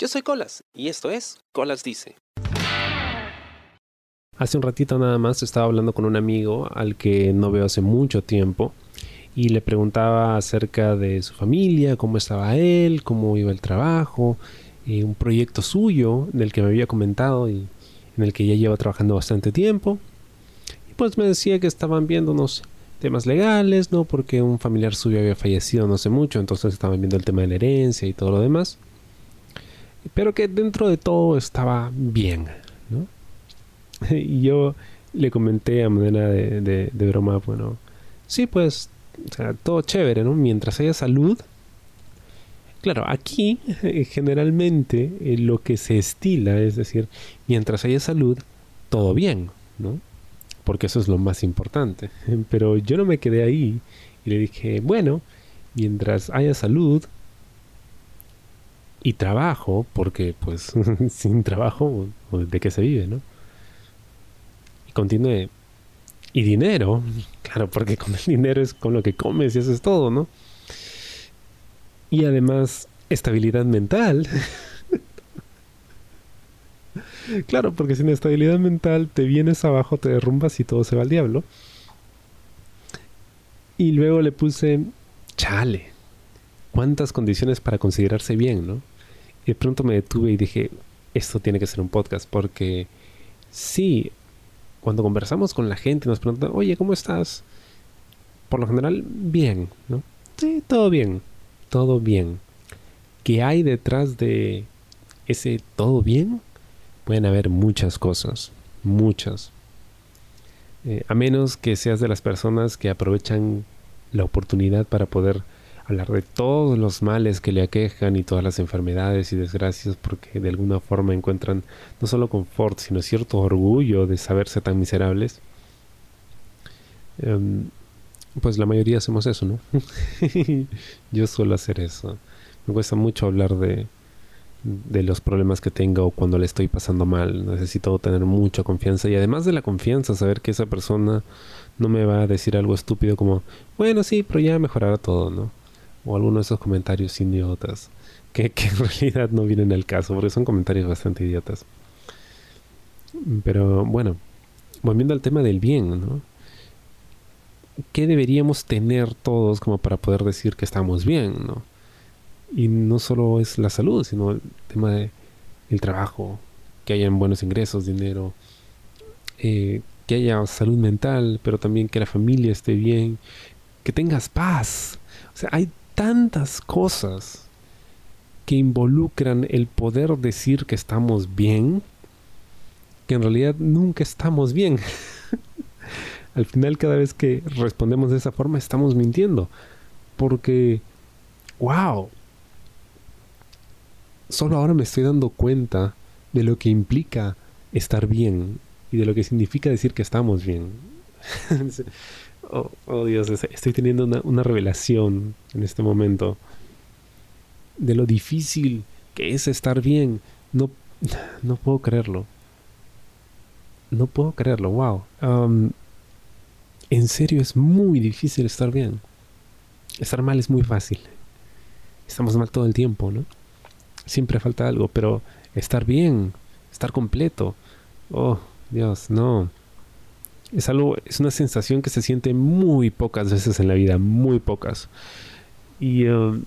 Yo soy Colas y esto es Colas Dice. Hace un ratito nada más estaba hablando con un amigo al que no veo hace mucho tiempo y le preguntaba acerca de su familia, cómo estaba él, cómo iba el trabajo, un proyecto suyo del que me había comentado y en el que ya lleva trabajando bastante tiempo. Y pues me decía que estaban viendo unos temas legales, ¿no? Porque un familiar suyo había fallecido no hace mucho, entonces estaban viendo el tema de la herencia y todo lo demás. Pero que dentro de todo estaba bien, ¿no? y yo le comenté a manera de, broma, bueno, sí, pues, todo chévere, ¿no? Mientras haya salud. Claro, aquí eh, generalmente eh, lo que se estila es decir, mientras haya salud, todo bien, ¿no? Porque eso es lo más importante. Pero yo no me quedé ahí y le dije, bueno, mientras haya salud y trabajo, porque pues sin trabajo, ¿de qué se vive, no? continúe. Y dinero, claro, porque con el dinero es con lo que comes y eso es todo, ¿no? Y además, estabilidad mental. claro, porque sin estabilidad mental te vienes abajo, te derrumbas y todo se va al diablo. Y luego le puse, chale, cuántas condiciones para considerarse bien, ¿no? De pronto me detuve y dije, esto tiene que ser un podcast porque sí, cuando conversamos con la gente nos preguntan, oye, ¿cómo estás? Por lo general, bien, ¿no? Sí, todo bien, todo bien. ¿Qué hay detrás de ese todo bien? Pueden haber muchas cosas, muchas. Eh, a menos que seas de las personas que aprovechan la oportunidad para poder hablar de todos los males que le aquejan y todas las enfermedades y desgracias porque de alguna forma encuentran no solo confort, sino cierto orgullo de saberse tan miserables. Em, pues la mayoría hacemos eso, ¿no? Yo suelo hacer eso. Me cuesta mucho hablar de, de los problemas que tengo cuando le estoy pasando mal. Necesito tener mucha confianza y además de la confianza, saber que esa persona no me va a decir algo estúpido como, bueno, sí, pero ya mejorará todo, ¿no? O alguno de esos comentarios idiotas que, en realidad no vienen al caso porque son comentarios bastante idiotas. Pero bueno, volviendo al tema del bien, ¿no? ¿Qué deberíamos tener todos como para poder decir que estamos bien, ¿no? Y no solo es la salud, sino el tema del trabajo, que hayan buenos ingresos, dinero, eh, que haya salud mental, pero también que la familia esté bien, que tengas paz. O sea, hay tantas cosas que involucran el poder decir que estamos bien, que en realidad nunca estamos bien. Al final cada vez que respondemos de esa forma estamos mintiendo. Porque, wow, solo ahora me estoy dando cuenta de lo que implica estar bien y de lo que significa decir que estamos bien. Oh, oh, Dios, estoy teniendo una, revelación en este momento de lo difícil que es estar bien. No, no puedo creerlo. No puedo creerlo, wow. en serio es muy difícil estar bien. Estar mal es muy fácil. Estamos mal todo el tiempo, ¿no? Siempre falta algo, pero estar bien, estar completo. Oh, Dios, no es algo, es una sensación que se siente muy pocas veces en la vida, muy pocas. Y um,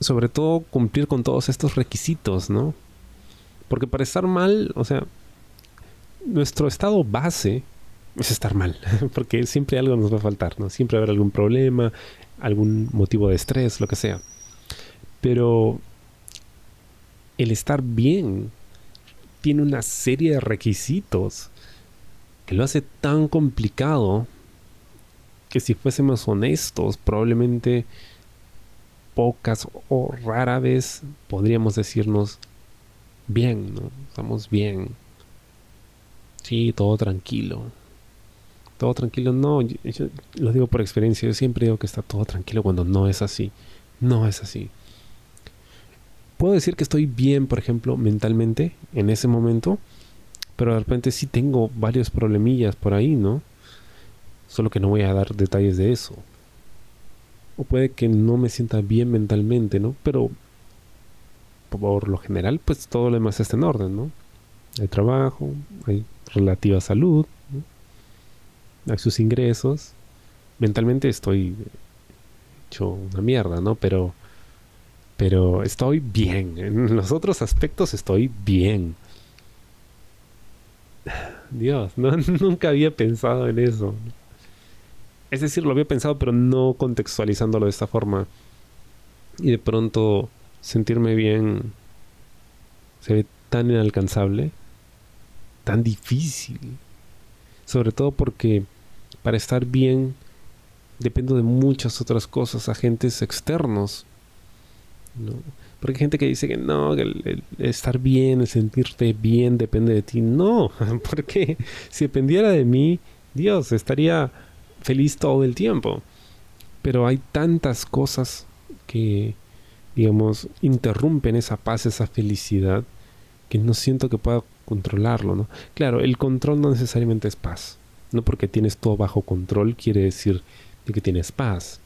sobre todo cumplir con todos estos requisitos, ¿no? Porque para estar mal, o sea, nuestro estado base es estar mal, porque siempre algo nos va a faltar, ¿no? Siempre va a haber algún problema, algún motivo de estrés, lo que sea. Pero el estar bien tiene una serie de requisitos lo hace tan complicado que si fuésemos honestos, probablemente pocas o rara vez podríamos decirnos bien, ¿no? Estamos bien. Sí, todo tranquilo. Todo tranquilo, no, yo, lo digo por experiencia, yo siempre digo que está todo tranquilo cuando no es así. No es así. Puedo decir que estoy bien, por ejemplo, mentalmente en ese momento, pero de repente sí tengo varios problemillas por ahí, ¿no? Solo que no voy a dar detalles de eso. O puede que no me sienta bien mentalmente, ¿no? Pero por lo general, pues todo lo demás está en orden, ¿no? Hay trabajo, hay relativa salud, hay sus ingresos. Mentalmente estoy hecho una mierda, ¿no? Pero, pero estoy bien. En los otros aspectos estoy bien. Dios, no, nunca había pensado en eso. Es decir, lo había pensado, pero no contextualizándolo de esta forma. Y de pronto sentirme bien se ve tan inalcanzable, tan difícil. Sobre todo porque para estar bien dependo de muchas otras cosas, agentes externos. Porque hay gente que dice que no, que estar bien, el sentirte bien depende de ti. No, porque si dependiera de mí, Dios, estaría feliz todo el tiempo. Pero hay tantas cosas que, digamos, interrumpen esa paz, esa felicidad, que no siento que pueda controlarlo, ¿no? Claro, el control no necesariamente es paz. No porque tienes todo bajo control quiere decir que tienes paz.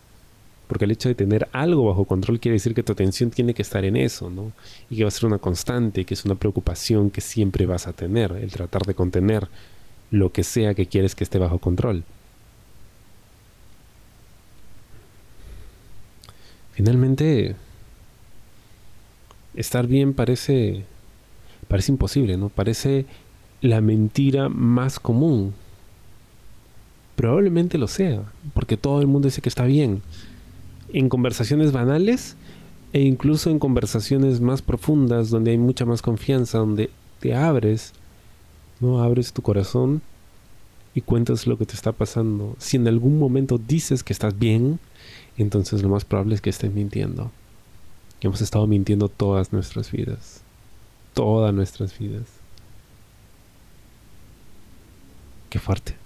Porque el hecho de tener algo bajo control quiere decir que tu atención tiene que estar en eso, ¿no? Y que va a ser una constante, que es una preocupación que siempre vas a tener, el tratar de contener lo que sea que quieres que esté bajo control. Finalmente, estar bien parece parece imposible, ¿no? Parece la mentira más común. Probablemente lo sea, porque todo el mundo dice que está bien en conversaciones banales e incluso en conversaciones más profundas donde hay mucha más confianza, donde te abres, no abres tu corazón y cuentas lo que te está pasando. Si en algún momento dices que estás bien, entonces lo más probable es que estés mintiendo. Hemos estado mintiendo todas nuestras vidas. Todas nuestras vidas. Qué fuerte.